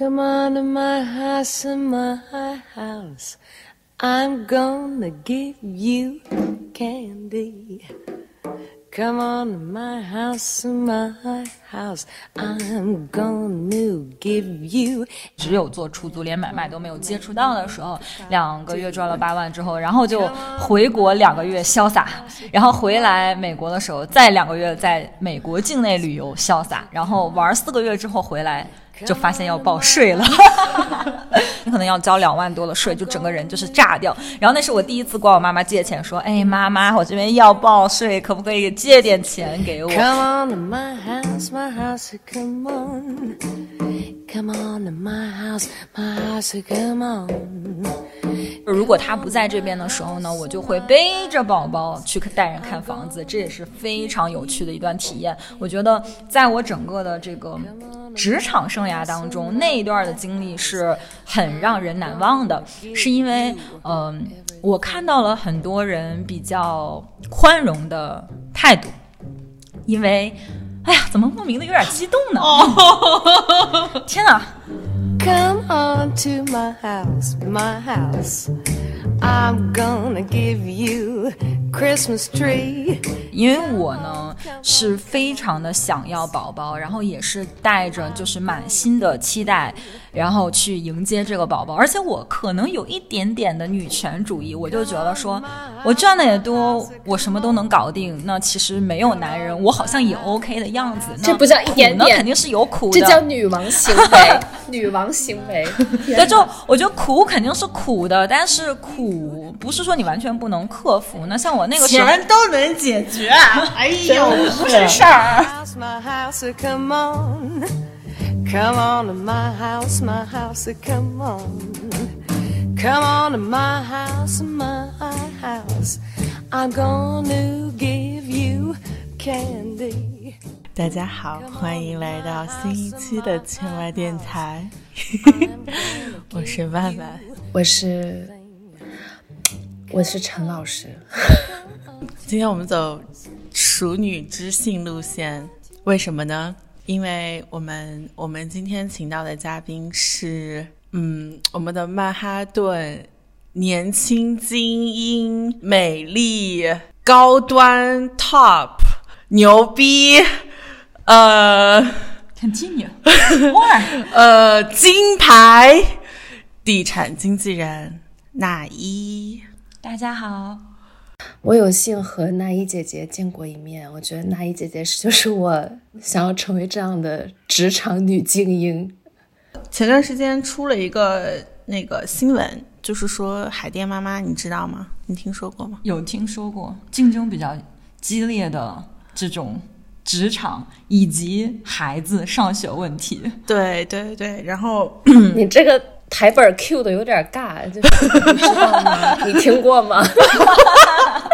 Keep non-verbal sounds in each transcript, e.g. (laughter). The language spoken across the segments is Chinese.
Come on to my house, in my house. I'm gonna give you candy. Come on to my house, in my house. I'm gonna give you. 只有做出租，连买卖都没有接触到的时候，两个月赚了八万之后，然后就回国两个月潇洒，然后回来美国的时候再两个月在美国境内旅游潇洒，然后玩四个月之后回来。就发现要报税了，(laughs) 你可能要交两万多的税，就整个人就是炸掉。然后那是我第一次管我妈妈借钱，说：“哎，妈妈，我这边要报税，可不可以借点钱给我？” Come on to my house, my house, come on. Come on to my house, my house, come on. 如果他不在这边的时候呢，我就会背着宝宝去带人看房子，这也是非常有趣的一段体验。我觉得在我整个的这个职场生涯当中，那一段的经历是很让人难忘的，是因为，嗯，我看到了很多人比较宽容的态度，因为，哎呀，怎么莫名的有点激动呢？(laughs) 天哪！Come on to my house, my house. I'm gonna give you Christmas tree. 因为我呢是非常的想要宝宝，然后也是带着就是满心的期待，然后去迎接这个宝宝。而且我可能有一点点的女权主义，我就觉得说我赚的也多，我什么都能搞定。那其实没有男人，我好像也 OK 的样子。这不叫一点点，肯定是有苦的。这叫女王行为，女王行为。对，就我觉得苦肯定是苦的，但是苦不是说你完全不能克服。那像我那个时候钱都能解决，哎呦，不是事儿。Come on to my house, my house, come on. Come on to my house, my house. I'm gonna give you candy. 大家好，欢迎来到新一期的千外电台。(laughs) 我是万万，我是我是陈老师。今天我们走熟女知性路线，为什么呢？因为我们我们今天请到的嘉宾是，嗯，我们的曼哈顿年轻精英、美丽、高端、top、牛逼，呃，continue，(laughs) 呃，金牌地产经纪人那一，大家好。我有幸和那一姐姐见过一面，我觉得那一姐姐是就是我想要成为这样的职场女精英。前段时间出了一个那个新闻，就是说海淀妈妈，你知道吗？你听说过吗？有听说过，竞争比较激烈的这种职场以及孩子上学问题。对对对，然后 (coughs) 你这个。台本 Q 的有点尬，就是你知道吗？你听过吗？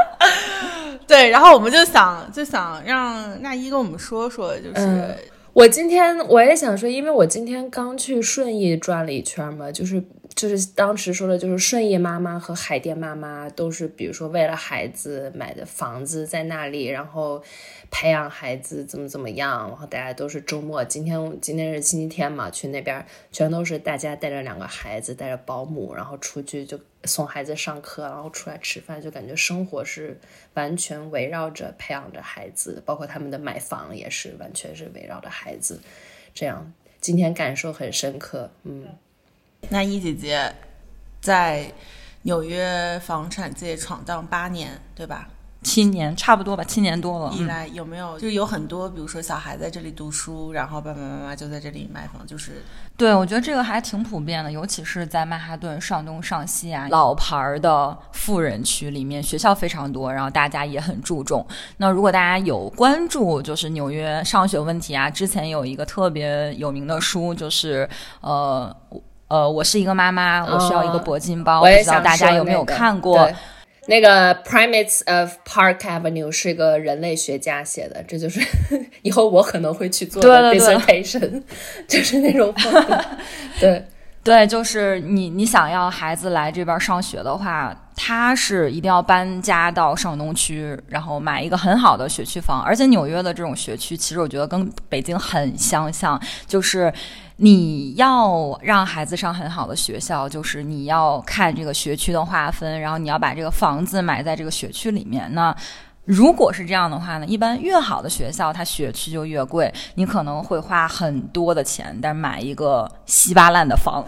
(laughs) 对，然后我们就想就想让那一跟我们说说，就是我今天我也想说，因为我今天刚去顺义转了一圈嘛，就是就是当时说的，就是顺义妈妈和海淀妈妈都是，比如说为了孩子买的房子在那里，然后。培养孩子怎么怎么样，然后大家都是周末，今天今天是星期天嘛，去那边全都是大家带着两个孩子，带着保姆，然后出去就送孩子上课，然后出来吃饭，就感觉生活是完全围绕着培养着孩子，包括他们的买房也是完全是围绕着孩子，这样今天感受很深刻。嗯，那一姐姐在纽约房产界闯荡八年，对吧？七年差不多吧，七年多了。以来有没有就有很多，比如说小孩在这里读书，然后爸爸妈妈就在这里买房，就是对我觉得这个还挺普遍的，尤其是在曼哈顿上东上西啊，老牌儿的富人区里面，学校非常多，然后大家也很注重。那如果大家有关注就是纽约上学问题啊，之前有一个特别有名的书，就是呃呃，我是一个妈妈，我需要一个铂金包，不知道大家有没有看过。那个 Primates of Park Avenue 是一个人类学家写的，这就是 (laughs) 以后我可能会去做的 dissertation，就是那种，对对，就是你你想要孩子来这边上学的话，他是一定要搬家到上东区，然后买一个很好的学区房。而且纽约的这种学区，其实我觉得跟北京很相像，就是你要让孩子上很好的学校，就是你要看这个学区的划分，然后你要把这个房子买在这个学区里面。那如果是这样的话呢，一般越好的学校，它学区就越贵，你可能会花很多的钱，但买一个稀巴烂的房。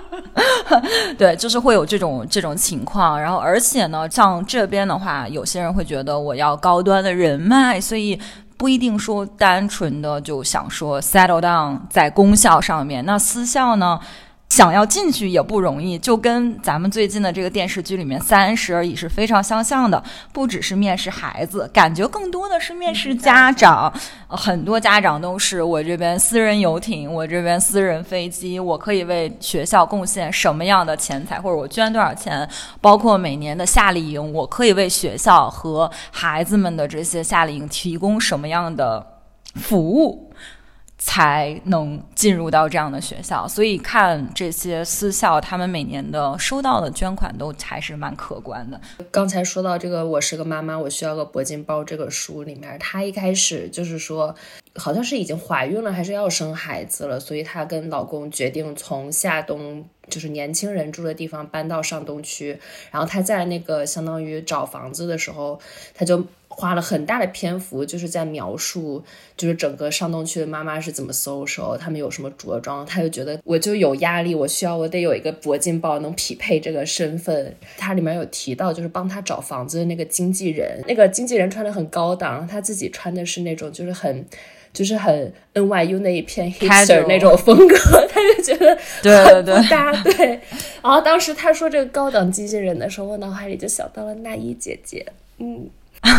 (laughs) 对，就是会有这种这种情况。然后，而且呢，像这边的话，有些人会觉得我要高端的人脉，所以不一定说单纯的就想说 settle down 在公校上面。那私校呢？想要进去也不容易，就跟咱们最近的这个电视剧里面《三十而已》是非常相像的。不只是面试孩子，感觉更多的是面试家长。很多家长都是我这边私人游艇，我这边私人飞机，我可以为学校贡献什么样的钱财，或者我捐多少钱，包括每年的夏令营，我可以为学校和孩子们的这些夏令营提供什么样的服务。才能进入到这样的学校，所以看这些私校，他们每年的收到的捐款都还是蛮可观的。刚才说到这个，我是个妈妈，我需要个铂金包。这个书里面，她一开始就是说，好像是已经怀孕了，还是要生孩子了，所以她跟老公决定从夏冬，就是年轻人住的地方搬到上东区。然后他在那个相当于找房子的时候，他就。花了很大的篇幅，就是在描述，就是整个上东区的妈妈是怎么 social，他们有什么着装，他就觉得我就有压力，我需要我得有一个铂金包能匹配这个身份。它里面有提到，就是帮他找房子的那个经纪人，那个经纪人穿的很高档，他自己穿的是那种就是很，就是很 NYU 那一片 hipster 那种风格，(laughs) 他就觉得对对对搭对。然后当时他说这个高档机器人的时候，我脑海里就想到了娜一姐姐，嗯。(laughs)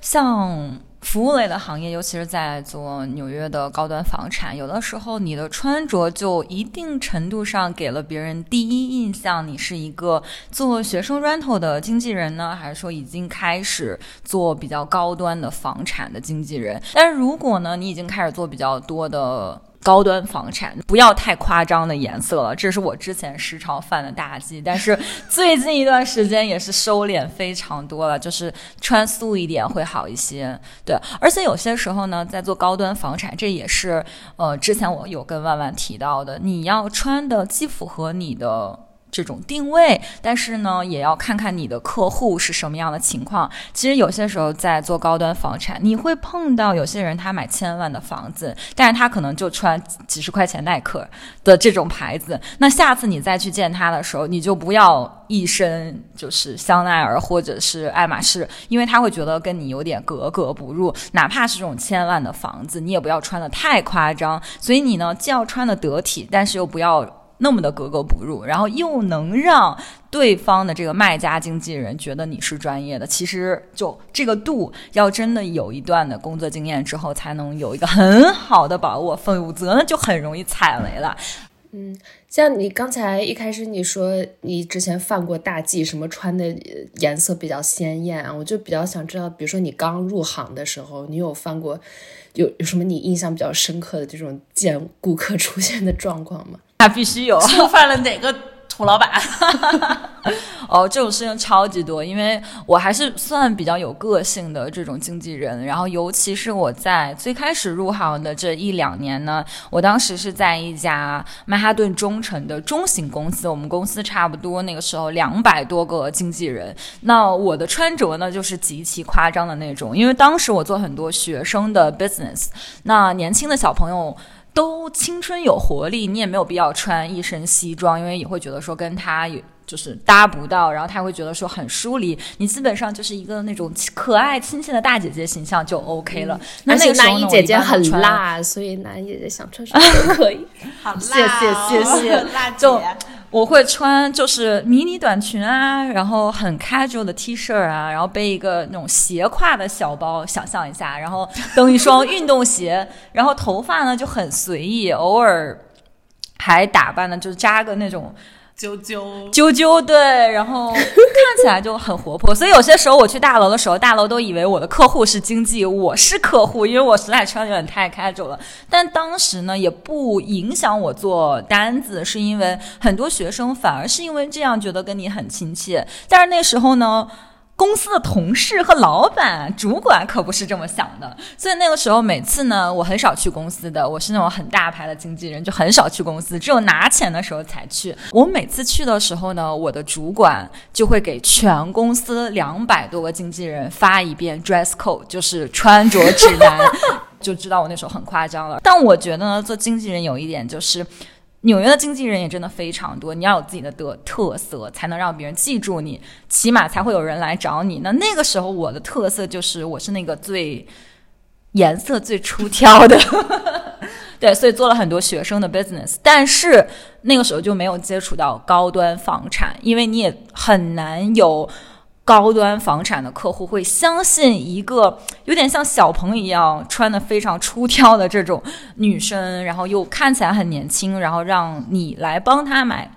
像服务类的行业，尤其是在做纽约的高端房产，有的时候你的穿着就一定程度上给了别人第一印象，你是一个做学生 rental 的经纪人呢，还是说已经开始做比较高端的房产的经纪人？但是如果呢，你已经开始做比较多的。高端房产不要太夸张的颜色了，这是我之前时常犯的大忌。但是最近一段时间也是收敛非常多了，就是穿素一点会好一些。对，而且有些时候呢，在做高端房产，这也是呃之前我有跟万万提到的，你要穿的既符合你的。这种定位，但是呢，也要看看你的客户是什么样的情况。其实有些时候在做高端房产，你会碰到有些人他买千万的房子，但是他可能就穿几十块钱耐克的这种牌子。那下次你再去见他的时候，你就不要一身就是香奈儿或者是爱马仕，因为他会觉得跟你有点格格不入。哪怕是这种千万的房子，你也不要穿的太夸张。所以你呢，既要穿的得体，但是又不要。那么的格格不入，然后又能让对方的这个卖家经纪人觉得你是专业的，其实就这个度，要真的有一段的工作经验之后，才能有一个很好的把握，否则呢就很容易踩雷了。嗯，像你刚才一开始你说你之前犯过大忌，什么穿的颜色比较鲜艳啊，我就比较想知道，比如说你刚入行的时候，你有犯过有有什么你印象比较深刻的这种见顾客出现的状况吗？那必须有，触犯了哪个土老板？(laughs) 哦，这种事情超级多，因为我还是算比较有个性的这种经纪人。然后，尤其是我在最开始入行的这一两年呢，我当时是在一家曼哈顿中城的中型公司，我们公司差不多那个时候两百多个经纪人。那我的穿着呢，就是极其夸张的那种，因为当时我做很多学生的 business，那年轻的小朋友。都青春有活力，你也没有必要穿一身西装，因为你会觉得说跟他有就是搭不到，然后他会觉得说很疏离。你基本上就是一个那种可爱亲切的大姐姐形象就 OK 了。那那个男一姐姐很辣，所以男一姐姐想穿什么都可以。(laughs) 好辣，谢谢谢谢，(laughs) 辣姐。我会穿就是迷你短裙啊，然后很 casual 的 T 恤啊，然后背一个那种斜挎的小包，想象一下，然后蹬一双运动鞋，(laughs) 然后头发呢就很随意，偶尔还打扮的就扎个那种。啾啾啾啾，对，然后看起来就很活泼，所以有些时候我去大楼的时候，大楼都以为我的客户是经济，我是客户，因为我实在穿的有点太开走了。但当时呢，也不影响我做单子，是因为很多学生反而是因为这样觉得跟你很亲切。但是那时候呢。公司的同事和老板、主管可不是这么想的，所以那个时候每次呢，我很少去公司的。我是那种很大牌的经纪人，就很少去公司，只有拿钱的时候才去。我每次去的时候呢，我的主管就会给全公司两百多个经纪人发一遍 dress code，就是穿着指南，(laughs) 就知道我那时候很夸张了。但我觉得呢，做经纪人有一点就是。纽约的经纪人也真的非常多，你要有自己的特特色，才能让别人记住你，起码才会有人来找你。那那个时候我的特色就是我是那个最颜色最出挑的，(laughs) 对，所以做了很多学生的 business，但是那个时候就没有接触到高端房产，因为你也很难有。高端房产的客户会相信一个有点像小鹏一样穿的非常出挑的这种女生，然后又看起来很年轻，然后让你来帮她买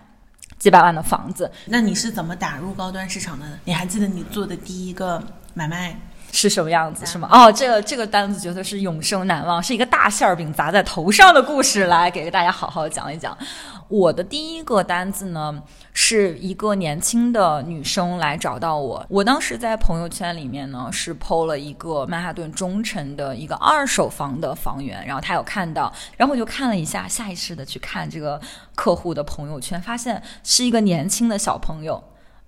几百万的房子。那你是怎么打入高端市场的？你还记得你做的第一个买卖是什么样子是吗？哦，这个这个单子绝对是永生难忘，是一个大馅儿饼砸在头上的故事，来给大家好好讲一讲。我的第一个单子呢？是一个年轻的女生来找到我，我当时在朋友圈里面呢是 PO 了一个曼哈顿中城的一个二手房的房源，然后她有看到，然后我就看了一下，下意识的去看这个客户的朋友圈，发现是一个年轻的小朋友。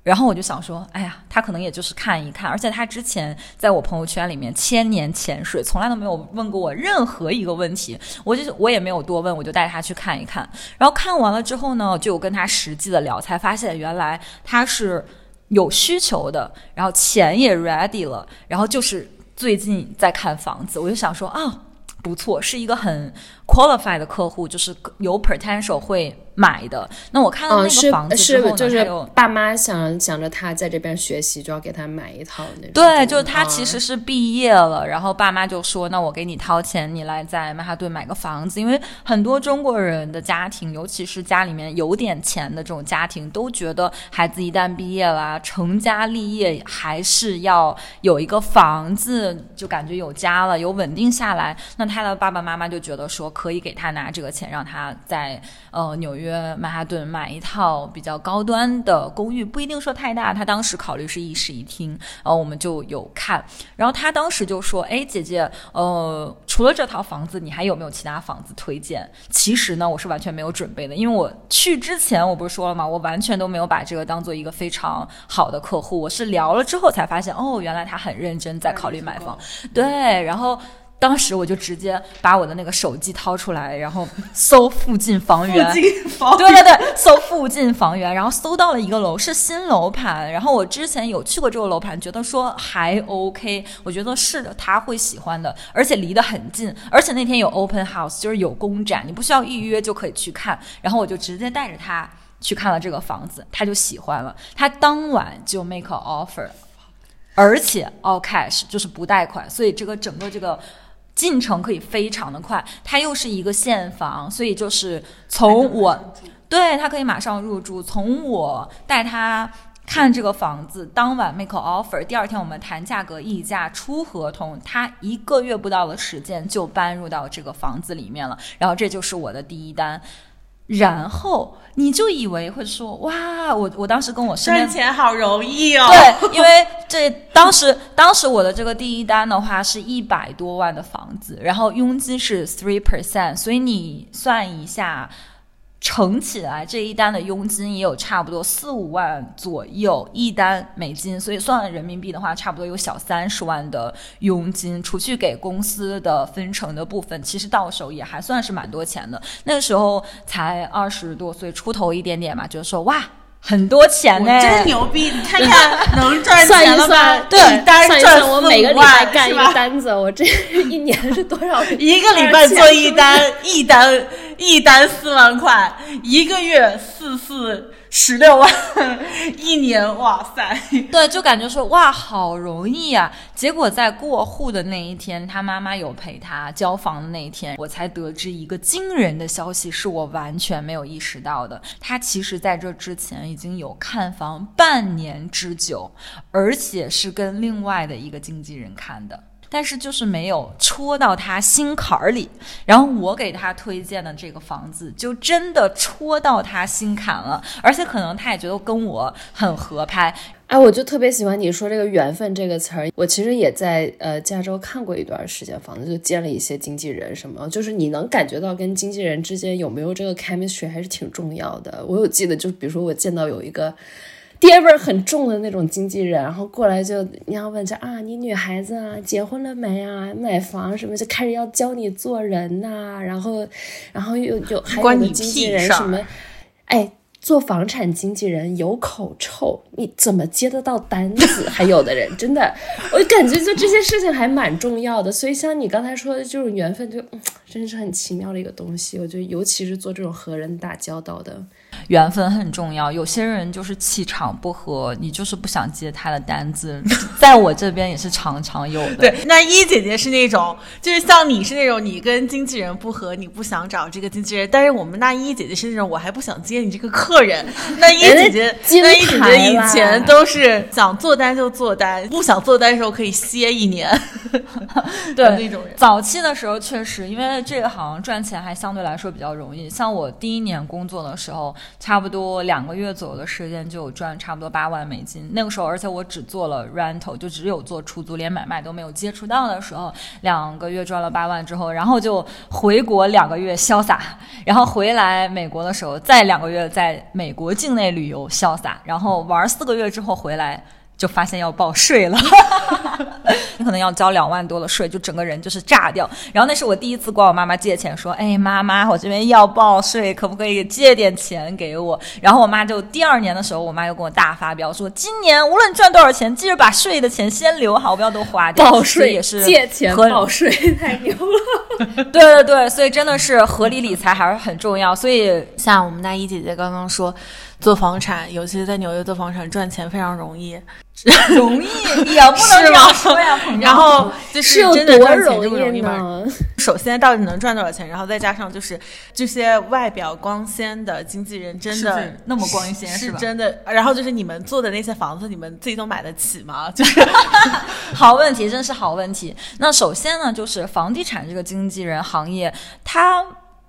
然后我就想说，哎呀，他可能也就是看一看，而且他之前在我朋友圈里面千年潜水，从来都没有问过我任何一个问题，我就我也没有多问，我就带他去看一看。然后看完了之后呢，就跟他实际的聊，才发现原来他是有需求的，然后钱也 ready 了，然后就是最近在看房子，我就想说啊，不错，是一个很 qualified 的客户，就是有 potential 会。买的那我看到那个房子之后呢，还有爸妈想想着他在这边学习，就要给他买一套那种。对，就是他其实是毕业了，然后爸妈就说：“那我给你掏钱，你来在曼哈顿买个房子。”因为很多中国人的家庭，尤其是家里面有点钱的这种家庭，都觉得孩子一旦毕业了，成家立业，还是要有一个房子，就感觉有家了，有稳定下来。那他的爸爸妈妈就觉得说，可以给他拿这个钱，让他在呃纽约。曼哈顿买一套比较高端的公寓，不一定说太大。他当时考虑是一室一厅，然后我们就有看。然后他当时就说：“哎，姐姐，呃，除了这套房子，你还有没有其他房子推荐？”其实呢，我是完全没有准备的，因为我去之前我不是说了吗？我完全都没有把这个当做一个非常好的客户。我是聊了之后才发现，哦，原来他很认真在考虑买房。对，然后。当时我就直接把我的那个手机掏出来，然后搜 (laughs) 附近房源，对对对，搜附近房源，然后搜到了一个楼是新楼盘，然后我之前有去过这个楼盘，觉得说还 OK，我觉得是的，他会喜欢的，而且离得很近，而且那天有 open house，就是有公展，你不需要预约就可以去看，然后我就直接带着他去看了这个房子，他就喜欢了，他当晚就 make a offer，而且 all cash 就是不贷款，所以这个整个这个。进程可以非常的快，它又是一个现房，所以就是从我对他可以马上入住，从我带他看这个房子，当晚 make offer，第二天我们谈价格议价出合同，他一个月不到的时间就搬入到这个房子里面了，然后这就是我的第一单。然后你就以为会说哇，我我当时跟我身边赚钱好容易哦。对，(laughs) 因为这当时当时我的这个第一单的话是一百多万的房子，然后佣金是 three percent，所以你算一下。乘起来这一单的佣金也有差不多四五万左右一单美金，所以算人民币的话，差不多有小三十万的佣金，除去给公司的分成的部分，其实到手也还算是蛮多钱的。那个时候才二十多岁出头一点点嘛，就是说哇。很多钱呢，真牛逼！你看看能赚钱了吗？对，单赚我每个礼拜干一个单子，我这一年是多少？一个礼拜做一单，一单一单四万块，一个月四四十六万一年，哇塞！(laughs) 对，就感觉说哇，好容易啊。结果在过户的那一天，他妈妈有陪他交房的那一天，我才得知一个惊人的消息，是我完全没有意识到的。他其实在这之前已经有看房半年之久，而且是跟另外的一个经纪人看的。但是就是没有戳到他心坎儿里，然后我给他推荐的这个房子就真的戳到他心坎了，而且可能他也觉得跟我很合拍。哎，我就特别喜欢你说这个缘分这个词儿。我其实也在呃加州看过一段时间房子，就见了一些经纪人什么，就是你能感觉到跟经纪人之间有没有这个 chemistry 还是挺重要的。我有记得，就比如说我见到有一个。爹味儿很重的那种经纪人，然后过来就你要问这啊，你女孩子啊结婚了没啊？买房什么就开始要教你做人呐，然后，然后又有还有的经纪人什么，哎，做房产经纪人有口臭，你怎么接得到单子？还有的人真的，我感觉就这些事情还蛮重要的。所以像你刚才说的，这种缘分就真是很奇妙的一个东西。我觉得尤其是做这种和人打交道的。缘分很重要，有些人就是气场不合，你就是不想接他的单子，(laughs) 在我这边也是常常有的。对，那一姐姐是那种，就是像你是那种，你跟经纪人不合，你不想找这个经纪人。但是我们那一姐姐是那种，我还不想接你这个客人。(laughs) 那一姐姐，那一姐姐以前都是想做单就做单，不想做单的时候可以歇一年。(laughs) 对，那种人。早期的时候确实，因为这个行赚钱还相对来说比较容易。像我第一年工作的时候。差不多两个月左右的时间就赚差不多八万美金。那个时候，而且我只做了 rental，就只有做出租，连买卖都没有接触到的时候，两个月赚了八万之后，然后就回国两个月潇洒，然后回来美国的时候再两个月在美国境内旅游潇洒，然后玩四个月之后回来。就发现要报税了，(laughs) 你可能要交两万多的税，就整个人就是炸掉。然后那是我第一次管我妈妈借钱，说：“哎，妈妈，我这边要报税，可不可以借点钱给我？”然后我妈就第二年的时候，我妈又跟我大发飙，说：“今年无论赚多少钱，记着把税的钱先留好，不要都花掉。”报税也是借钱报税，太牛了。对对对，所以真的是合理理财还是很重要。所以像我们大一姐姐刚刚说。做房产，尤其是在纽约做房产，赚钱非常容易，(laughs) 容易也不能这样说呀。然后就是真的赚钱这么容易吗？(laughs) 首先到底能赚多少钱？然后再加上就是这些外表光鲜的经纪人，真的那么光鲜是吧？真的。然后就是你们做的那些房子，你们自己都买得起吗？(laughs) 就是好问题，真是好问题。那首先呢，就是房地产这个经纪人行业，它。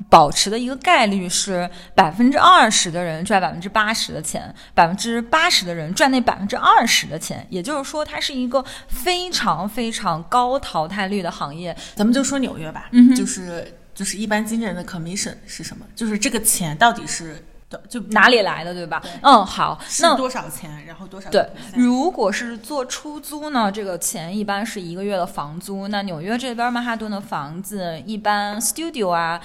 保持的一个概率是百分之二十的人赚百分之八十的钱，百分之八十的人赚那百分之二十的钱，也就是说，它是一个非常非常高淘汰率的行业。咱们就说纽约吧，嗯就是就是一般经纪人的 commission 是什么？就是这个钱到底是就哪里来的，对吧？嗯，好，那多少钱？然后多少？对，如果是做出租呢，这个钱一般是一个月的房租。那纽约这边曼哈顿的房子，一般 studio 啊。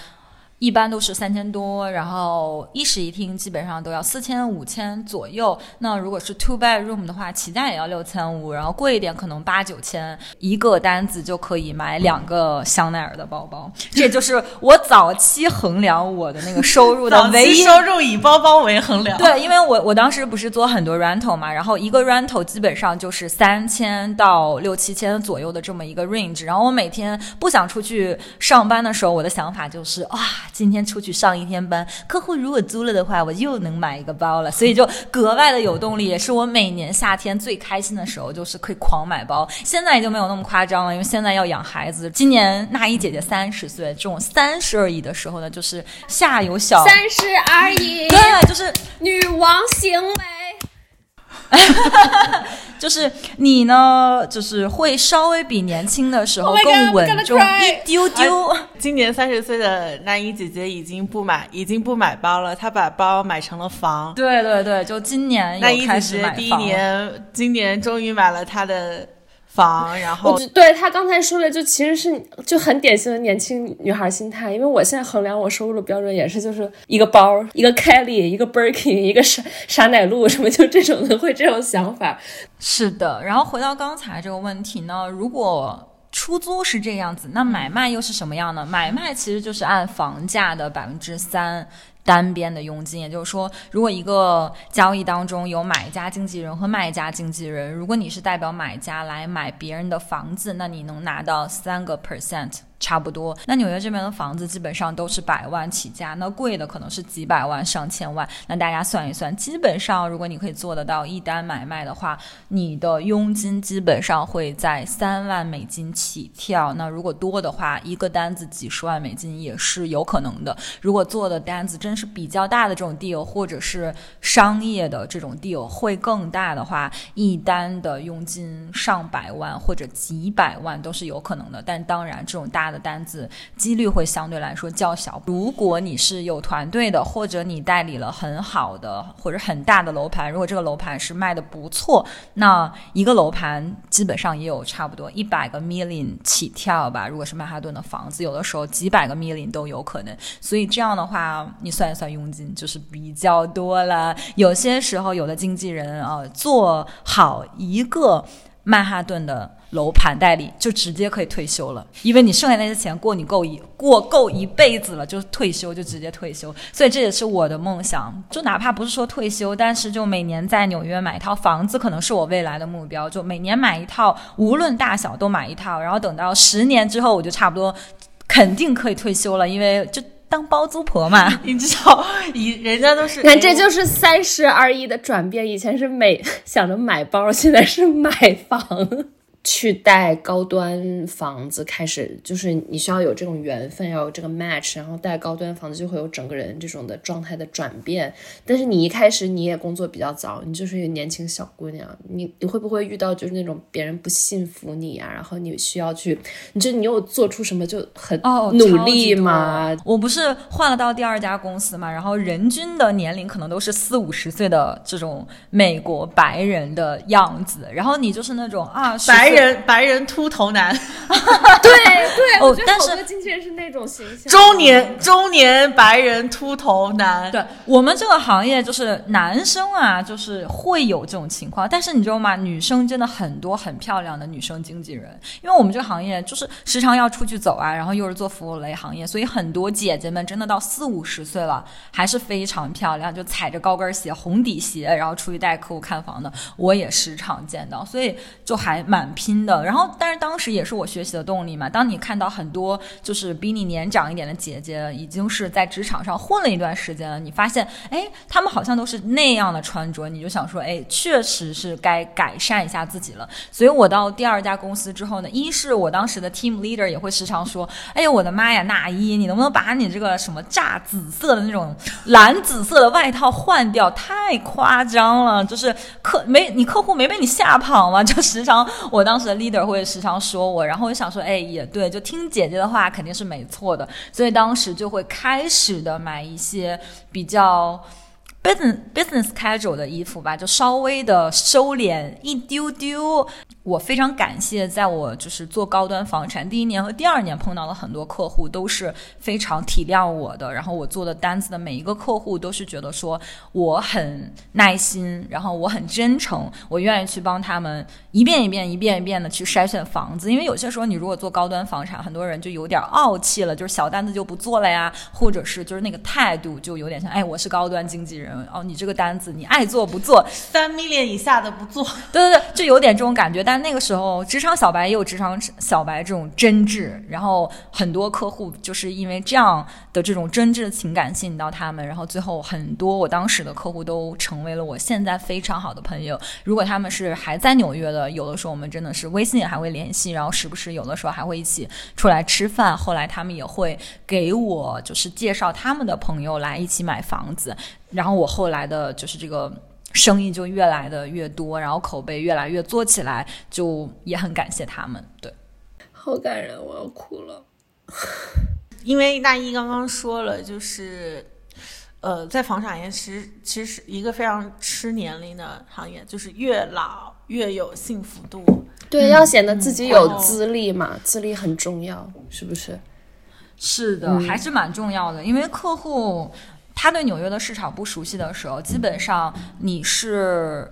一般都是三千多，然后一室一厅基本上都要四千五千左右。那如果是 two bedroom 的话，起价也要六千五，然后贵一点可能八九千。一个单子就可以买两个香奈儿的包包。这就是我早期衡量我的那个收入的 (laughs) 唯一收入以包包为衡量。对，因为我我当时不是做很多 rental 嘛，然后一个 rental 基本上就是三千到六七千左右的这么一个 range。然后我每天不想出去上班的时候，我的想法就是啊。今天出去上一天班，客户如果租了的话，我又能买一个包了，所以就格外的有动力，也是我每年夏天最开心的时候，就是可以狂买包。现在也就没有那么夸张了，因为现在要养孩子。今年娜依姐姐三十岁，这种三十而已的时候呢，就是下有小三十而已，对，就是女王行为。就是你呢，就是会稍微比年轻的时候更稳重一丢丢。今年三十岁的那英姐姐已经不买，已经不买包了，她把包买成了房。对对对，就今年那英姐姐第一年，今年终于买了她的。房，然后对他刚才说的，就其实是就很典型的年轻女孩心态。因为我现在衡量我收入的标准也是，就是一个包，一个 Kelly，一个 Birkin，一个傻傻奶露什么，就这种的会这种想法。是的，然后回到刚才这个问题呢，如果。出租是这样子，那买卖又是什么样呢？买卖其实就是按房价的百分之三单边的佣金，也就是说，如果一个交易当中有买家经纪人和卖家经纪人，如果你是代表买家来买别人的房子，那你能拿到三个 percent。差不多，那纽约这边的房子基本上都是百万起价，那贵的可能是几百万、上千万。那大家算一算，基本上如果你可以做得到一单买卖的话，你的佣金基本上会在三万美金起跳。那如果多的话，一个单子几十万美金也是有可能的。如果做的单子真是比较大的这种 deal，或者是商业的这种 deal 会更大的话，一单的佣金上百万或者几百万都是有可能的。但当然，这种大的单子几率会相对来说较小。如果你是有团队的，或者你代理了很好的或者很大的楼盘，如果这个楼盘是卖的不错，那一个楼盘基本上也有差不多一百个 million 起跳吧。如果是曼哈顿的房子，有的时候几百个 million 都有可能。所以这样的话，你算一算佣金就是比较多了。有些时候，有的经纪人啊，做好一个曼哈顿的。楼盘代理就直接可以退休了，因为你剩下那些钱过你够一过够一辈子了，就退休就直接退休。所以这也是我的梦想，就哪怕不是说退休，但是就每年在纽约买一套房子，可能是我未来的目标。就每年买一套，无论大小都买一套，然后等到十年之后，我就差不多肯定可以退休了，因为就当包租婆嘛。(laughs) 你知道，以人家都是，你看这就是三十而已的转变。以前是每 (laughs) 想着买包，现在是买房。去带高端房子，开始就是你需要有这种缘分，要有这个 match，然后带高端房子就会有整个人这种的状态的转变。但是你一开始你也工作比较早，你就是一个年轻小姑娘，你你会不会遇到就是那种别人不信服你啊？然后你需要去，你就你有做出什么就很努力吗？我不是换了到第二家公司嘛，然后人均的年龄可能都是四五十岁的这种美国白人的样子，然后你就是那种啊白。人白人秃头男，(laughs) 对对，哦，但是经纪人是那种形象，中年中年白人秃头男。对我们这个行业，就是男生啊，就是会有这种情况。但是你知道吗？女生真的很多，很漂亮的女生经纪人。因为我们这个行业就是时常要出去走啊，然后又是做服务类行业，所以很多姐姐们真的到四五十岁了，还是非常漂亮，就踩着高跟鞋、红底鞋，然后出去带客户看房的，我也时常见到，所以就还蛮。拼的，然后但是当时也是我学习的动力嘛。当你看到很多就是比你年长一点的姐姐，已经是在职场上混了一段时间了，你发现，哎，他们好像都是那样的穿着，你就想说，哎，确实是该改善一下自己了。所以我到第二家公司之后呢，一是我当时的 team leader 也会时常说，哎呀，我的妈呀，那一，你能不能把你这个什么炸紫色的那种蓝紫色的外套换掉？太夸张了，就是客没你客户没被你吓跑吗？就时常我当。当时的 leader 会时常说我，然后我想说，哎，也对，就听姐姐的话肯定是没错的，所以当时就会开始的买一些比较。business business casual 的衣服吧，就稍微的收敛一丢丢。我非常感谢，在我就是做高端房产第一年和第二年碰到了很多客户，都是非常体谅我的。然后我做的单子的每一个客户都是觉得说我很耐心，然后我很真诚，我愿意去帮他们一遍一遍、一遍一遍的去筛选房子。因为有些时候你如果做高端房产，很多人就有点傲气了，就是小单子就不做了呀，或者是就是那个态度就有点像，哎，我是高端经纪人。哦，你这个单子你爱做不做？三 million 以下的不做。对对对，就有点这种感觉。但但那个时候，职场小白也有职场小白这种真挚，然后很多客户就是因为这样的这种真挚的情感吸引到他们，然后最后很多我当时的客户都成为了我现在非常好的朋友。如果他们是还在纽约的，有的时候我们真的是微信还会联系，然后时不时有的时候还会一起出来吃饭。后来他们也会给我就是介绍他们的朋友来一起买房子。然后我后来的就是这个生意就越来的越多，然后口碑越来越做起来，就也很感谢他们。对，好感人，我要哭了。(laughs) 因为大一刚刚说了，就是呃，在房产业其实其实是一个非常吃年龄的行业，就是越老越有幸福度。对，要显得自己有资历嘛，资历很重要，是不是？是的，还是蛮重要的，因为客户。他对纽约的市场不熟悉的时候，基本上你是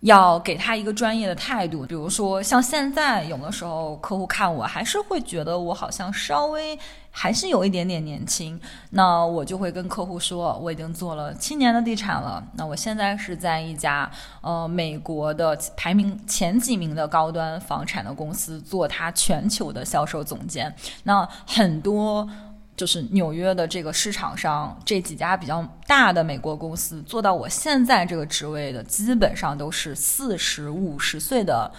要给他一个专业的态度，比如说像现在有的时候客户看我还是会觉得我好像稍微还是有一点点年轻，那我就会跟客户说我已经做了七年的地产了，那我现在是在一家呃美国的排名前几名的高端房产的公司做他全球的销售总监，那很多。就是纽约的这个市场上，这几家比较大的美国公司做到我现在这个职位的，基本上都是四十五十岁的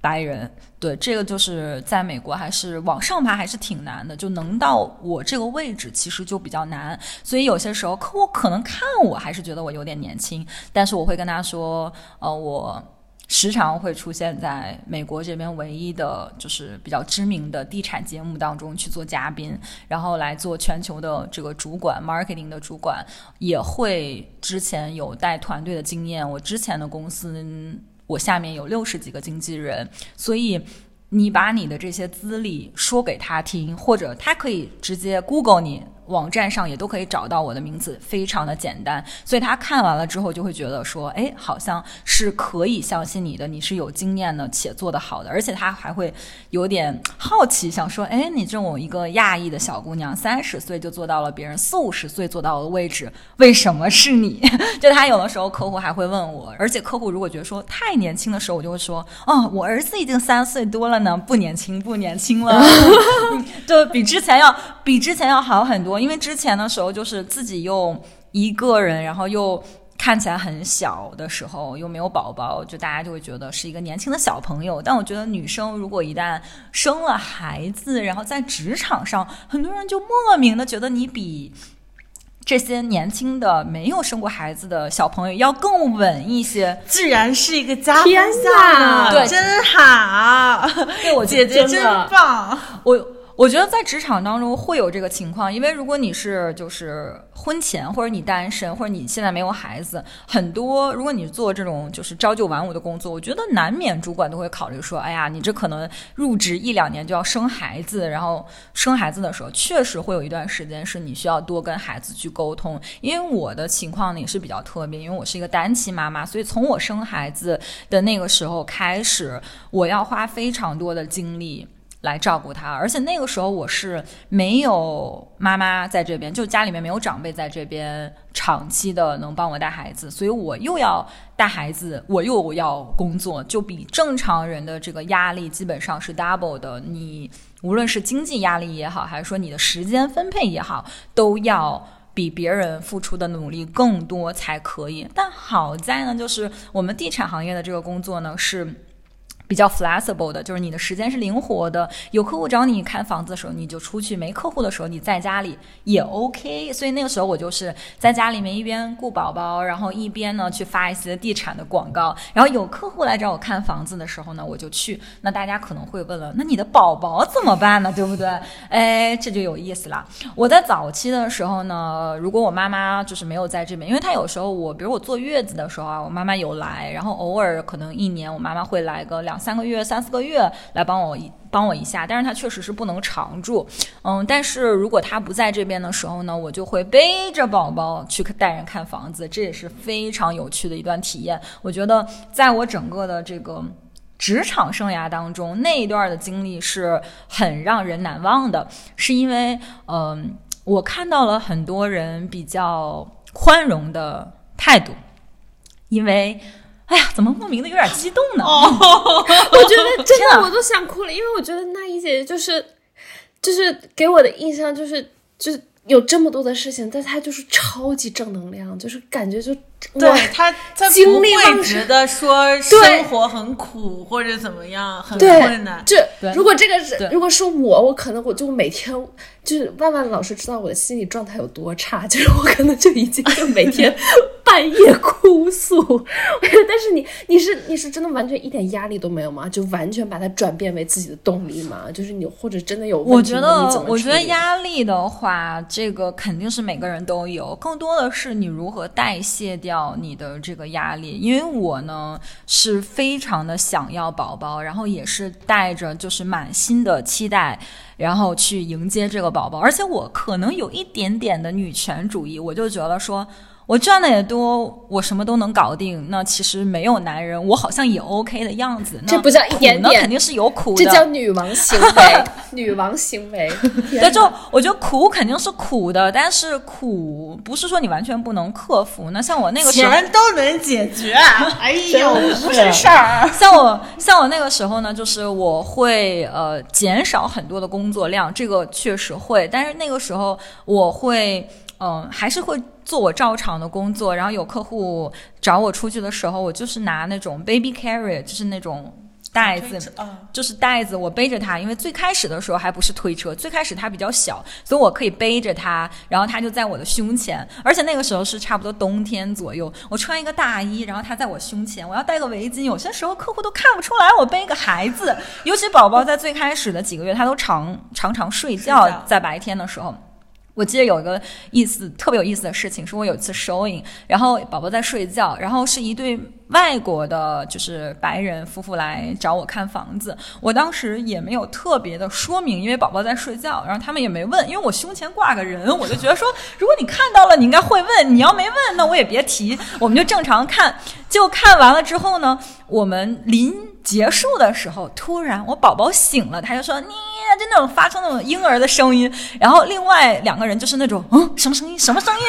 白人。对，这个就是在美国还是往上爬还是挺难的，就能到我这个位置其实就比较难。所以有些时候客户可能看我还是觉得我有点年轻，但是我会跟他说，呃，我。时常会出现在美国这边唯一的就是比较知名的地产节目当中去做嘉宾，然后来做全球的这个主管，marketing 的主管，也会之前有带团队的经验。我之前的公司，我下面有六十几个经纪人，所以你把你的这些资历说给他听，或者他可以直接 Google 你。网站上也都可以找到我的名字，非常的简单，所以他看完了之后就会觉得说，哎，好像是可以相信你的，你是有经验的且做得好的，而且他还会有点好奇，想说，哎，你这种一个亚裔的小姑娘，三十岁就做到了别人四五十岁做到的位置，为什么是你？(laughs) 就他有的时候客户还会问我，而且客户如果觉得说太年轻的时候，我就会说，哦，我儿子已经三岁多了呢，不年轻，不年轻了，(laughs) 就比之前要比之前要好很多。因为之前的时候就是自己又一个人，然后又看起来很小的时候，又没有宝宝，就大家就会觉得是一个年轻的小朋友。但我觉得女生如果一旦生了孩子，然后在职场上，很多人就莫名的觉得你比这些年轻的没有生过孩子的小朋友要更稳一些。自然是一个加分项，对，真好，对我姐姐真棒，我。我觉得在职场当中会有这个情况，因为如果你是就是婚前或者你单身或者你现在没有孩子，很多如果你做这种就是朝九晚五的工作，我觉得难免主管都会考虑说，哎呀，你这可能入职一两年就要生孩子，然后生孩子的时候确实会有一段时间是你需要多跟孩子去沟通。因为我的情况呢也是比较特别，因为我是一个单亲妈妈，所以从我生孩子的那个时候开始，我要花非常多的精力。来照顾他，而且那个时候我是没有妈妈在这边，就家里面没有长辈在这边长期的能帮我带孩子，所以我又要带孩子，我又要工作，就比正常人的这个压力基本上是 double 的。你无论是经济压力也好，还是说你的时间分配也好，都要比别人付出的努力更多才可以。但好在呢，就是我们地产行业的这个工作呢是。比较 flexible 的，就是你的时间是灵活的。有客户找你看房子的时候，你就出去；没客户的时候，你在家里也 OK。所以那个时候我就是在家里面一边顾宝宝，然后一边呢去发一些地产的广告。然后有客户来找我看房子的时候呢，我就去。那大家可能会问了，那你的宝宝怎么办呢？对不对？哎，这就有意思了。我在早期的时候呢，如果我妈妈就是没有在这边，因为她有时候我，比如我坐月子的时候啊，我妈妈有来，然后偶尔可能一年我妈妈会来个两。三个月、三四个月来帮我一帮我一下，但是他确实是不能常住，嗯，但是如果他不在这边的时候呢，我就会背着宝宝去带人看房子，这也是非常有趣的一段体验。我觉得在我整个的这个职场生涯当中，那一段的经历是很让人难忘的，是因为，嗯，我看到了很多人比较宽容的态度，因为。哎呀，怎么莫名的有点激动呢？(laughs) 我觉得真的我都想哭了，因为我觉得那一姐就是，就是给我的印象就是，就是有这么多的事情，但她就是超级正能量，就是感觉就。对他，他不会觉得说生活很苦或者怎么样很困难。就如果这个是如果是我，我可能我就每天就是万万老师知道我的心理状态有多差，(laughs) 就是我可能就已经就每天 (laughs) 半夜哭诉。但是你你是你是真的完全一点压力都没有吗？就完全把它转变为自己的动力吗？就是你或者真的有我觉得我觉得压力的话，这个肯定是每个人都有，更多的是你如何代谢掉。到你的这个压力，因为我呢是非常的想要宝宝，然后也是带着就是满心的期待，然后去迎接这个宝宝，而且我可能有一点点的女权主义，我就觉得说。我赚的也多，我什么都能搞定。那其实没有男人，我好像也 OK 的样子。这不叫一点点，肯定是有苦的。这叫女王行为，(laughs) 女王行为。(laughs) 对，就我觉得苦肯定是苦的，但是苦不是说你完全不能克服。那像我那个时候，钱都能解决。(laughs) 哎呦，不是事儿。像我像我那个时候呢，就是我会呃减少很多的工作量，这个确实会。但是那个时候我会嗯还是会。做我照常的工作，然后有客户找我出去的时候，我就是拿那种 baby carrier，就是那种袋子，就是袋子，我背着它。因为最开始的时候还不是推车，最开始它比较小，所以我可以背着它，然后它就在我的胸前。而且那个时候是差不多冬天左右，我穿一个大衣，然后它在我胸前，我要戴个围巾。有些时候客户都看不出来我背个孩子，尤其宝宝在最开始的几个月，他都常常常睡觉，在白天的时候。我记得有一个意思特别有意思的事情，是我有一次收银，然后宝宝在睡觉，然后是一对外国的，就是白人夫妇来找我看房子。我当时也没有特别的说明，因为宝宝在睡觉，然后他们也没问，因为我胸前挂个人，我就觉得说，如果你看到了，你应该会问，你要没问，那我也别提，我们就正常看。就看完了之后呢，我们临结束的时候，突然我宝宝醒了，他就说你。就那种发出那种婴儿的声音，然后另外两个人就是那种嗯什么声音什么声音，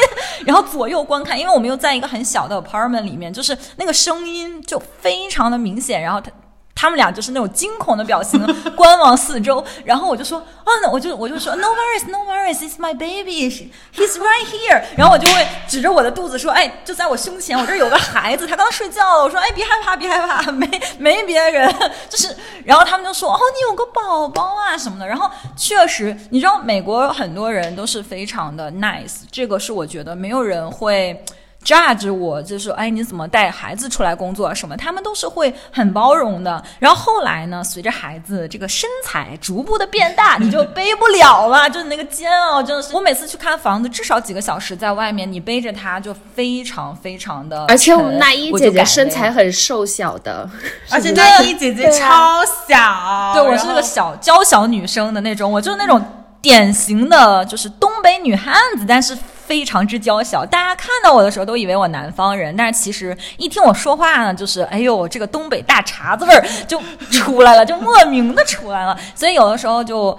然后左右观看，因为我们又在一个很小的 apartment 里面，就是那个声音就非常的明显，然后他。他们俩就是那种惊恐的表情，(laughs) 观望四周。然后我就说啊，那我就我就说 No worries, no worries, it's my baby, he's right here。然后我就会指着我的肚子说，哎，就在我胸前，我这有个孩子，他刚睡觉了。我说，哎，别害怕，别害怕，(laughs) 没没别人，就是。然后他们就说，哦，你有个宝宝啊什么的。然后确实，你知道美国很多人都是非常的 nice，这个是我觉得没有人会。Judge 我就是，哎，你怎么带孩子出来工作什么？他们都是会很包容的。然后后来呢，随着孩子这个身材逐步的变大，你就背不了了，就是那个煎熬，真的是。我每次去看房子，至少几个小时在外面，你背着它就非常非常的。而且我们那一姐姐身材很瘦小的，而且那一姐姐超小，对我是个小娇小女生的那种，我就是那种典型的就是东北女汉子，但是。非常之娇小，大家看到我的时候都以为我南方人，但是其实一听我说话呢，就是哎呦，这个东北大碴子味儿就出来了，就莫名的出来了，所以有的时候就。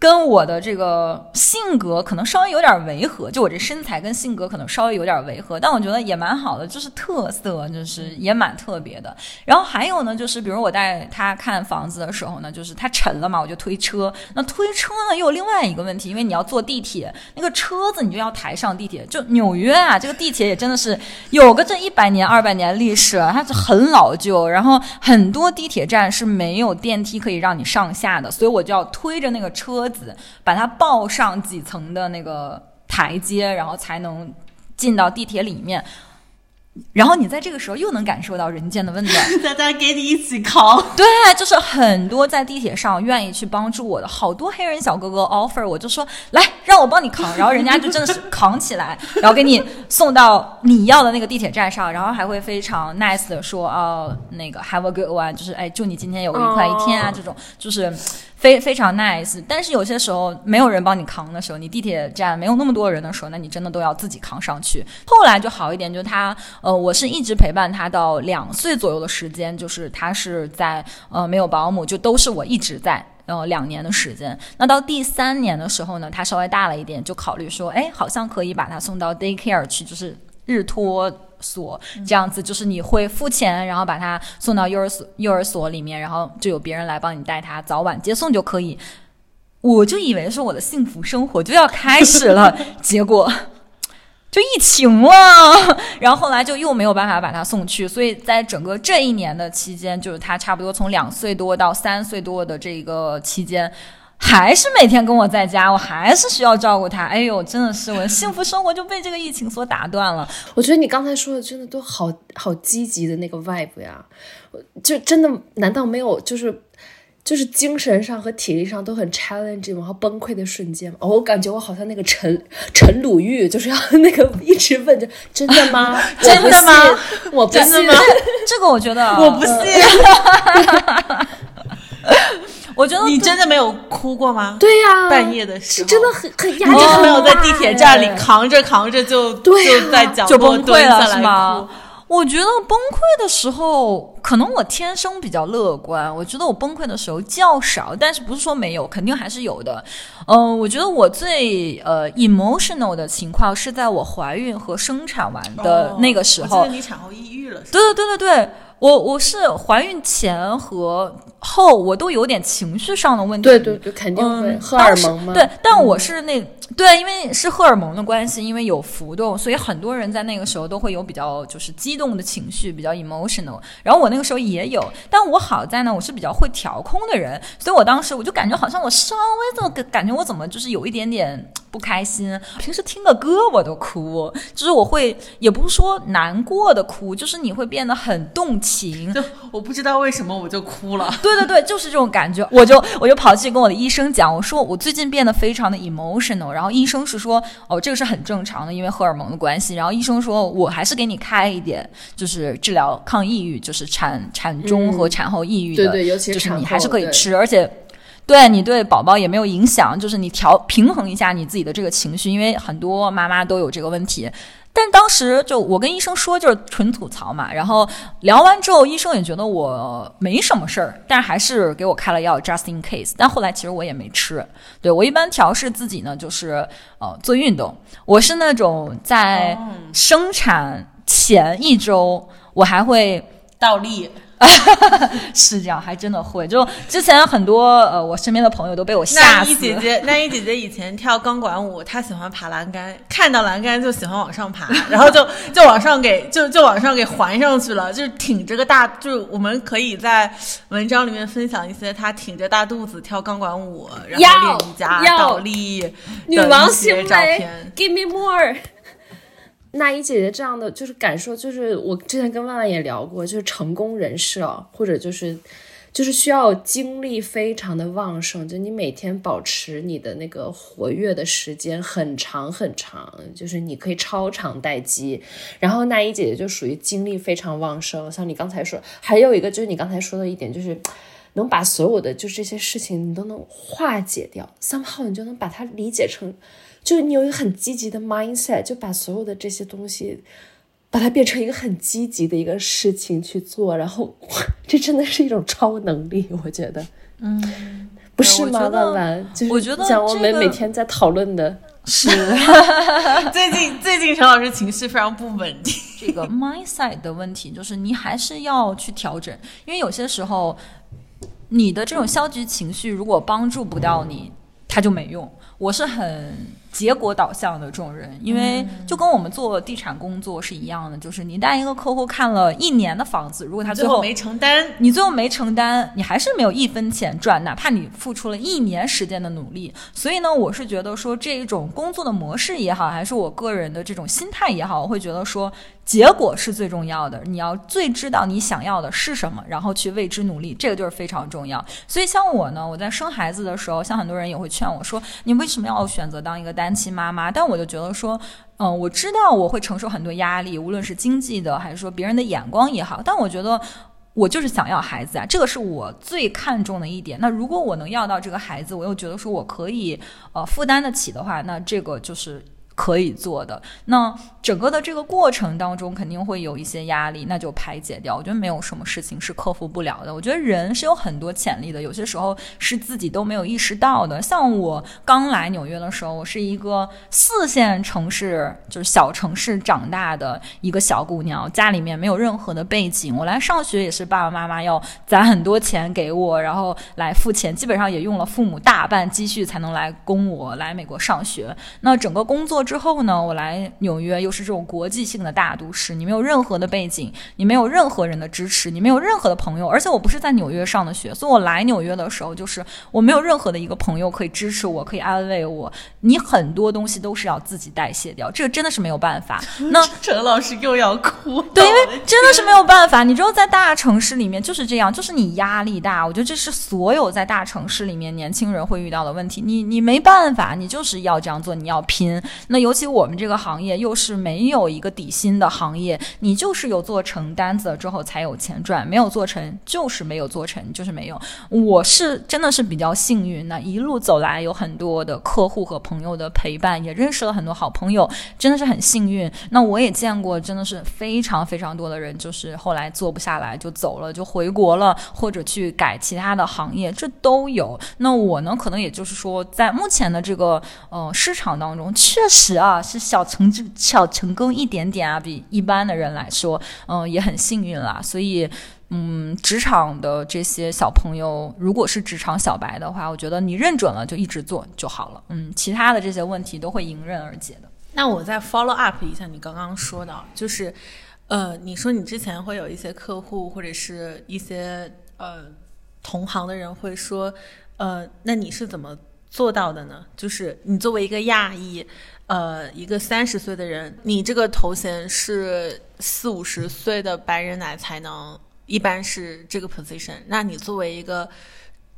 跟我的这个性格可能稍微有点违和，就我这身材跟性格可能稍微有点违和，但我觉得也蛮好的，就是特色，就是也蛮特别的。然后还有呢，就是比如我带他看房子的时候呢，就是他沉了嘛，我就推车。那推车呢又有另外一个问题，因为你要坐地铁，那个车子你就要抬上地铁。就纽约啊，这个地铁也真的是有个这一百年、二百年历史，它是很老旧，然后很多地铁站是没有电梯可以让你上下的，所以我就要推着那个车。子把它抱上几层的那个台阶，然后才能进到地铁里面。然后你在这个时候又能感受到人间的温暖，(laughs) 大家给你一起扛。(laughs) 对，就是很多在地铁上愿意去帮助我的好多黑人小哥哥 offer，我就说来让我帮你扛，然后人家就真的是 (laughs) 扛起来，然后给你送到你要的那个地铁站上，然后还会非常 nice 的说哦，那个 have a good one，就是哎，祝你今天有个愉快一天啊，这种就是。非非常 nice，但是有些时候没有人帮你扛的时候，你地铁站没有那么多人的时候，那你真的都要自己扛上去。后来就好一点，就他呃，我是一直陪伴他到两岁左右的时间，就是他是在呃没有保姆，就都是我一直在呃两年的时间。那到第三年的时候呢，他稍微大了一点，就考虑说，哎，好像可以把他送到 daycare 去，就是日托。所这样子就是你会付钱，然后把他送到幼儿所幼儿所里面，然后就有别人来帮你带他，早晚接送就可以。我就以为是我的幸福生活就要开始了，(laughs) 结果就疫情了，然后后来就又没有办法把他送去，所以在整个这一年的期间，就是他差不多从两岁多到三岁多的这个期间。还是每天跟我在家，我还是需要照顾他。哎呦，真的是我的幸福生活就被这个疫情所打断了。我觉得你刚才说的真的都好好积极的那个 vibe 呀，就真的难道没有就是就是精神上和体力上都很 challenging 然后崩溃的瞬间吗？我感觉我好像那个陈陈鲁豫，就是要那个一直问着真的吗？(laughs) 真的吗？我不信。这个我觉得我不信。我觉得你真的没有哭过吗？对呀、半夜的时候是真的很很压你力很真的没有在地铁站里哎扛着扛着就就在角就落崩溃了蹲下来是吗？？我觉得崩溃的时候，可能我天生比较乐观。我觉得我崩溃的时候较少，但是不是说没有，肯定还是有的。嗯、我觉得我最呃 emotional 的情况是在我怀孕和生产完的那个时候。哦我记得你产后抑郁了，对对对对对，我我是怀孕前和后我都有点情绪上的问题。对对对，肯定会、嗯，荷尔蒙嘛。对，但我是那、对，因为是荷尔蒙的关系，因为有浮动，所以很多人在那个时候都会有比较就是激动的情绪，比较 emotional。然后我那个时候也有，但我好在呢，我是比较会调控的人，所以我当时我就感觉好像我稍微这么感感觉我怎么就是有一点点不开心。平时听个歌我都哭，就是我会也不是说难过的哭，就是你会变得很动情，就 (laughs) 我不知道为什么我就哭了。(laughs) 对对对，就是这种感觉。我就我就跑去跟我的医生讲，我说我最近变得非常的 emotional，然后医生是说哦这个是很正常的，因为荷尔蒙的关系。然后医生说我还是给你开一点，就是治疗抗抑郁，就是产产中和产后抑郁的，对对尤其是就是你还是可以吃，而且。对你对宝宝也没有影响，就是你调平衡一下你自己的这个情绪，因为很多妈妈都有这个问题。但当时就我跟医生说，就是纯吐槽嘛。然后聊完之后，医生也觉得我没什么事儿，但是还是给我开了药，just in case。但后来其实我也没吃。对我一般调试自己呢，就是呃做运动。我是那种在生产前一周，我还会倒立，(laughs) 是这样，还真的会。就之前很多呃我身边的朋友都被我吓死那死。一姐姐，(laughs) 那一姐姐以前跳钢管舞，她喜欢爬栏杆，看到栏杆就喜欢往上爬，(laughs) 然后就就往上给就就往上给环上去了，就是挺着个大，就是我们可以在文章里面分享一些她挺着大肚子跳钢管舞，然后练瑜伽、要倒立的女王一些照行为片。，Give me more。那一姐姐这样的就是感受，就是我之前跟万万也聊过，就是成功人士啊，或者就是就是需要精力非常的旺盛，就你每天保持你的那个活跃的时间很长很长，就是你可以超长待机。然后那一姐姐就属于精力非常旺盛，像你刚才说，还有一个就是你刚才说的一点就是。能把所有的就这些事情你都能化解掉，somehow 你就能把它理解成，就是你有一个很积极的 mindset，就把所有的这些东西，把它变成一个很积极的一个事情去做，然后这真的是一种超能力，我觉得，嗯，不是吗？我觉得万万，就是我觉得像我们这个每天在讨论的，是。(laughs) 最近最近陈老师情绪非常不稳定，这个 mindset 的问题，就是你还是要去调整，因为有些时候你的这种消极情绪如果帮助不到你，它就没用。我是很结果导向的这种人，因为就跟我们做地产工作是一样的，就是你带一个客户看了一年的房子，如果他最后没承担。你最后没承担，你还是没有一分钱赚，哪怕你付出了一年时间的努力。所以呢，我是觉得说这一种工作的模式也好，还是我个人的这种心态也好，我会觉得说结果是最重要的。你要最知道你想要的是什么，然后去为之努力，这个就是非常重要。所以像我呢，我在生孩子的时候，像很多人也会劝我说，你为什么要选择当一个单亲妈妈？但我就觉得说。嗯，我知道我会承受很多压力，无论是经济的，还是说别人的眼光也好。但我觉得我就是想要孩子啊，这个是我最看重的一点。那如果我能要到这个孩子，我又觉得说我可以呃负担得起的话，那这个就是。可以做的，那整个的这个过程当中肯定会有一些压力，那就排解掉。我觉得没有什么事情是克服不了的。我觉得人是有很多潜力的，有些时候是自己都没有意识到的。像我刚来纽约的时候，我是一个四线城市，就是小城市长大的一个小姑娘，家里面没有任何的背景。我来上学也是爸爸妈妈要攒很多钱给我，然后来付钱，基本上也用了父母大半积蓄才能来供我来美国上学。那整个工作之后呢，我来纽约又是这种国际性的大都市，你没有任何的背景，你没有任何人的支持，你没有任何的朋友，而且我不是在纽约上的学，所以我来纽约的时候，就是我没有任何的一个朋友可以支持我，可以安慰我，你很多东西都是要自己代谢掉，这个真的是没有办法。(laughs) 那陈老师又要哭，对，因为真的是没有办法。你知道，在大城市里面就是这样，就是你压力大。我觉得这是所有在大城市里面年轻人会遇到的问题。你你没办法，你就是要这样做，你要拼。那尤其我们这个行业又是没有一个底薪的行业，你就是有做成单子了之后才有钱赚，没有做成就是没有做成，就是没有。我是真的是比较幸运那，一路走来有很多的客户和朋友的陪伴，也认识了很多好朋友，真的是很幸运。那我也见过，真的是非常非常多的人，就是后来做不下来就走了，就回国了，或者去改其他的行业，这都有。那我呢，可能也就是说，在目前的这个呃市场当中，确实啊是小成就、小成功一点点啊，比一般的人来说，嗯，也很幸运啦。所以，嗯，职场的这些小朋友，如果是职场小白的话，我觉得你认准了就一直做就好了。嗯，其他的这些问题都会迎刃而解的。那我再 follow up 一下你刚刚说的，就是，呃，你说你之前会有一些客户或者是一些呃同行的人会说，呃，那你是怎么做到的呢？就是你作为一个亚裔，呃，一个三十岁的人，你这个头衔是四五十岁的白人奶才能，一般是这个 position。那你作为一个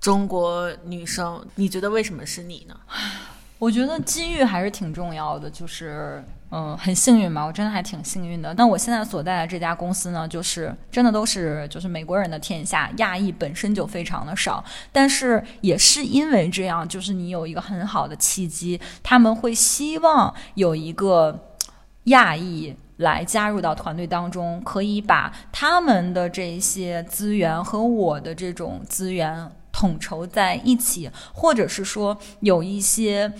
中国女生，你觉得为什么是你呢？(sighs) 我觉得机遇还是挺重要的，就是嗯，很幸运嘛，我真的还挺幸运的。那我现在所在的这家公司呢，就是真的都是就是美国人的天下，亚裔本身就非常的少，但是也是因为这样，就是你有一个很好的契机，他们会希望有一个亚裔。来加入到团队当中，可以把他们的这些资源和我的这种资源统筹在一起，或者是说有一些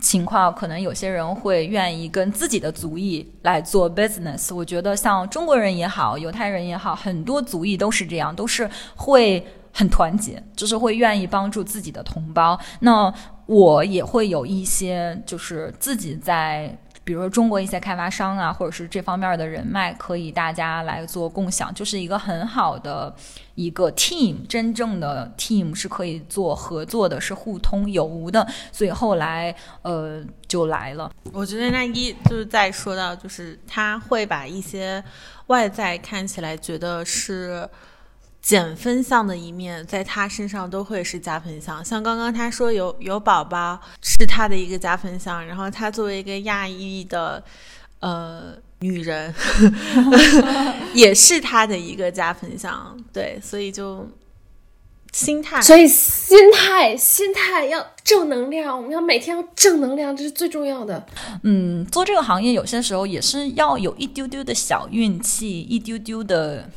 情况，可能有些人会愿意跟自己的族裔来做 business。我觉得像中国人也好，犹太人也好，很多族裔都是这样，都是会很团结，就是会愿意帮助自己的同胞。那我也会有一些，就是自己在。比如说中国一些开发商啊，或者是这方面的人脉，可以大家来做共享，就是一个很好的一个 team。真正的 team 是可以做合作的，是互通有无的。所以后来呃就来了。我觉得那一就是在说到，就是他会把一些外在看起来觉得是。减分项的一面，在他身上都会是加分项。像刚刚他说有有宝宝是他的一个加分项，然后他作为一个亚裔的呃女人，(laughs) 也是他的一个加分项。对，所以就心态，所以心态心态要正能量，我们要每天要正能量，这是最重要的。嗯，做这个行业有些时候也是要有一丢丢的小运气，一丢丢的。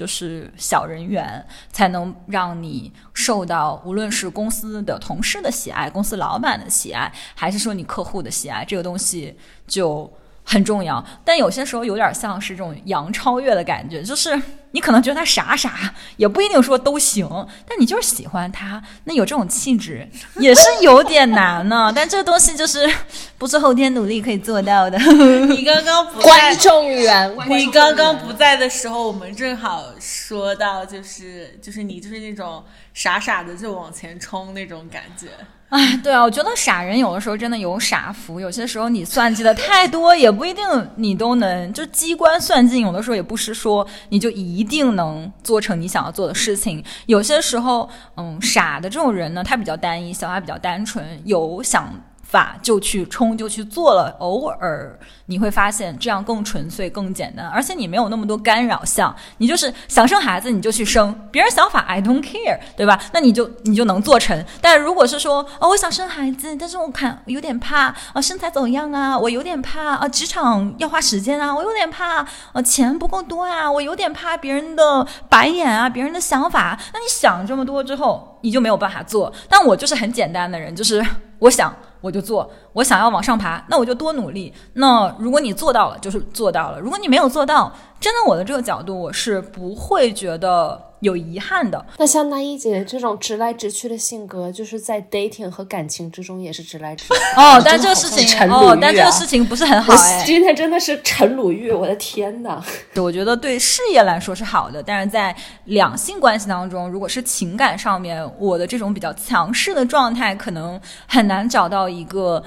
就是小人缘，才能让你受到无论是公司的同事的喜爱，公司老板的喜爱，还是说你客户的喜爱，这个东西就很重要。但有些时候有点像是这种杨超越的感觉，就是你可能觉得他傻傻，也不一定说都行，但你就是喜欢他，那有这种气质也是有点难呢。(laughs) 但这个东西就是不是后天努力可以做到的。你刚刚不观众缘，你刚刚不在的时候，我们正好说到，就是就是你就是那种傻傻的就往前冲那种感觉。哎，(laughs) 对啊，我觉得傻人有的时候真的有傻福，有些时候你算计的太多，也不一定你都能。就机关算尽，有的时候也不是说你就一定能做成你想要做的事情。有些时候，嗯，傻的这种人呢，他比较单一，想法比较单纯，有想。法就去冲就去做了，偶尔你会发现这样更纯粹、更简单，而且你没有那么多干扰项，你就是想生孩子你就去生，别人想法 I don't care，对吧？那你就你就能做成。但如果是说哦，我想生孩子，但是我看有点怕啊，身材怎么样啊？我有点怕啊，职场要花时间啊，我有点怕啊，钱不够多啊，我有点怕别人的白眼啊，别人的想法。那你想这么多之后，你就没有办法做。但我就是很简单的人，就是我想。我就做，我想要往上爬，那我就多努力。那如果你做到了，就是做到了；如果你没有做到，站在我的这个角度，我是不会觉得。有遗憾的，那像那一姐这种直来直去的性格，就是在 dating 和感情之中也是直来直去。哦，但这个事情哦，但这个事情不是很好哎。今天真的是陈鲁豫，我的天呐！我觉得对事业来说是好的，但是在两性关系当中，如果是情感上面，我的这种比较强势的状态，可能很难找到一个。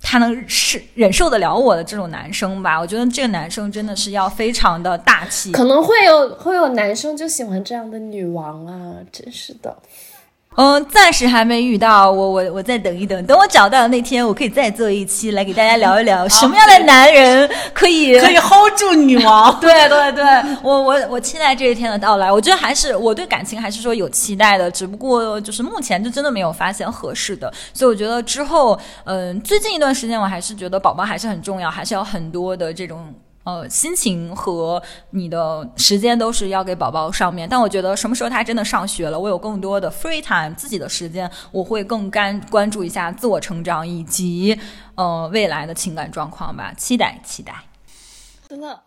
他能是忍受得了我的这种男生吧？我觉得这个男生真的是要非常的大气。可能会有会有男生就喜欢这样的女王啊！真是的。嗯，暂时还没遇到，我我我再等一等，等我找到的那天，我可以再做一期来给大家聊一聊 (laughs) 什么样的男人可以 (laughs) 可以 hold 住女王。(laughs) 对对对，我我我期待这一天的到来。我觉得还是我对感情还是说有期待的，只不过就是目前就真的没有发现合适的，所以我觉得之后，嗯，最近一段时间我还是觉得宝宝还是很重要，还是要很多的这种。呃，心情和你的时间都是要给宝宝上面，但我觉得什么时候他真的上学了，我有更多的 free time 自己的时间，我会更干关注一下自我成长以及呃未来的情感状况吧，期待期待。真的，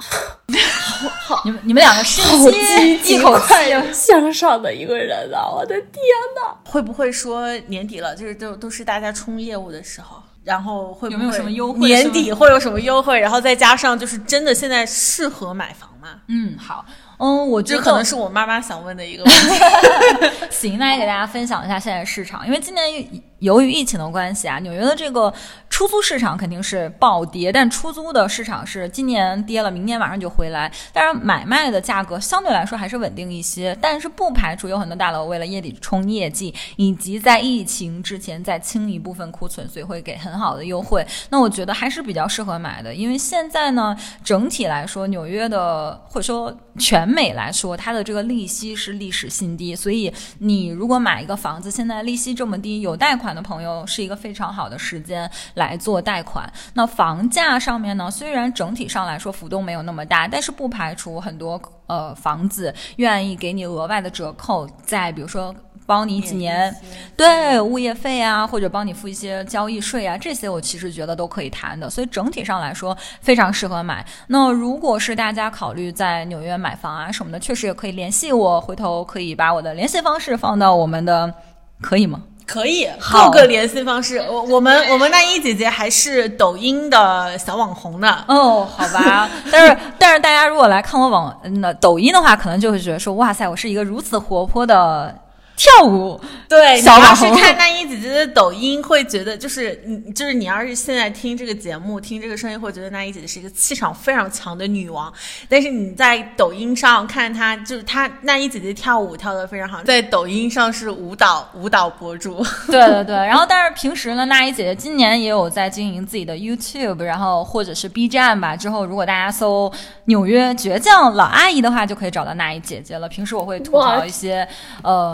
(laughs) 你们你们两个深吸一口气向上的一个人啊！我的天呐，会不会说年底了，就是都都是大家冲业务的时候？然后会有没有什么优惠？年底会有什么优惠？然后再加上就是真的现在适合买房吗？嗯，好，嗯，我觉得可能是我妈妈想问的一个问题。(laughs) 行，那也给大家分享一下现在市场，因为今年。由于疫情的关系啊，纽约的这个出租市场肯定是暴跌，但出租的市场是今年跌了，明年马上就回来。当然，买卖的价格相对来说还是稳定一些，但是不排除有很多大楼为了月底冲业绩，以及在疫情之前再清一部分库存，所以会给很好的优惠。那我觉得还是比较适合买的，因为现在呢，整体来说，纽约的或者说全美来说，它的这个利息是历史新低，所以你如果买一个房子，现在利息这么低，有贷款。的朋友是一个非常好的时间来做贷款。那房价上面呢，虽然整体上来说浮动没有那么大，但是不排除很多呃房子愿意给你额外的折扣，在比如说帮你几年对物业费啊，或者帮你付一些交易税啊，这些我其实觉得都可以谈的。所以整体上来说非常适合买。那如果是大家考虑在纽约买房啊什么的，确实也可以联系我，回头可以把我的联系方式放到我们的，可以吗？可以，各个联系方式。我我们我们那一姐姐还是抖音的小网红呢。哦，好吧。(laughs) 但是但是大家如果来看我网那抖音的话，可能就会觉得说，哇塞，我是一个如此活泼的。跳舞，对，小要是看那一姐姐的抖音，会觉得就是你，就是你要是现在听这个节目，听这个声音，会觉得那一姐姐是一个气场非常强的女王。但是你在抖音上看她，就是她那一姐姐跳舞跳得非常好，在抖音上是舞蹈舞蹈博主。对对对，然后但是平时呢，那一姐姐今年也有在经营自己的 YouTube，然后或者是 B 站吧。之后如果大家搜纽约倔强老阿姨的话，就可以找到那一姐姐了。平时我会吐槽一些呃。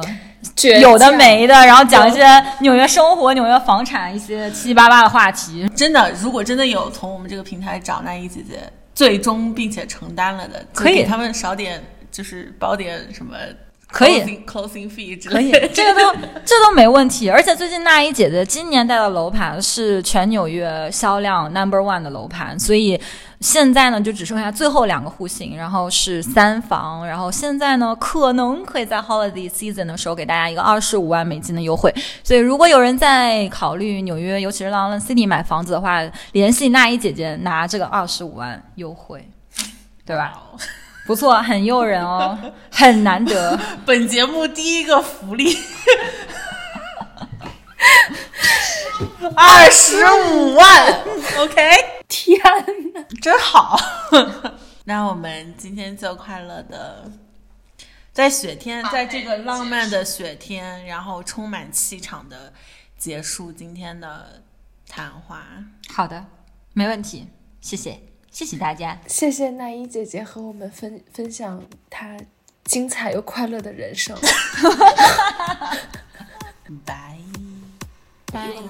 有的没的，然后讲一些纽约生活、纽约房产一些七七八八的话题。真的，如果真的有从我们这个平台找那一姐姐，最终并且承担了的，可以给他们少点，就是包点什么，可以 closing fee 之类，可以，这个都 (laughs) 这都没问题。而且最近那一姐姐今年带的楼盘是全纽约销量 number one 的楼盘，所以。现在呢，就只剩下最后两个户型，然后是三房，然后现在呢，可能可以在 holiday season 的时候给大家一个二十五万美金的优惠。所以，如果有人在考虑纽约，尤其是 London City 买房子的话，联系那一姐姐拿这个二十五万优惠，对吧？(laughs) 不错，很诱人哦，很难得。(laughs) 本节目第一个福利。(laughs) 二十五万，OK，天呐，(laughs) 真好。那我们今天就快乐的，在雪天，在这个浪漫的雪天，然后充满气场的结束今天的谈话。好的，没问题，谢谢，谢谢大家，谢谢奈依姐姐和我们分分享她精彩又快乐的人生。(laughs) 拜。Bye.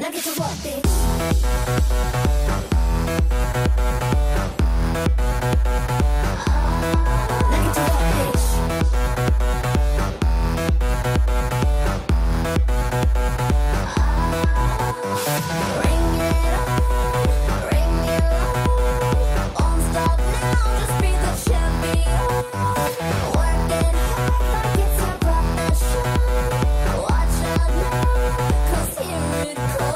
Now get to work, bitch.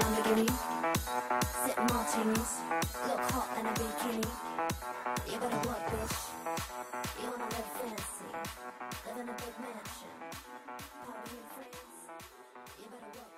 Lamborghini. Sip martinis. Look hot in a bikini. You better work, bitch. You wanna live fancy. Live in a big mansion. Party with friends. You better work.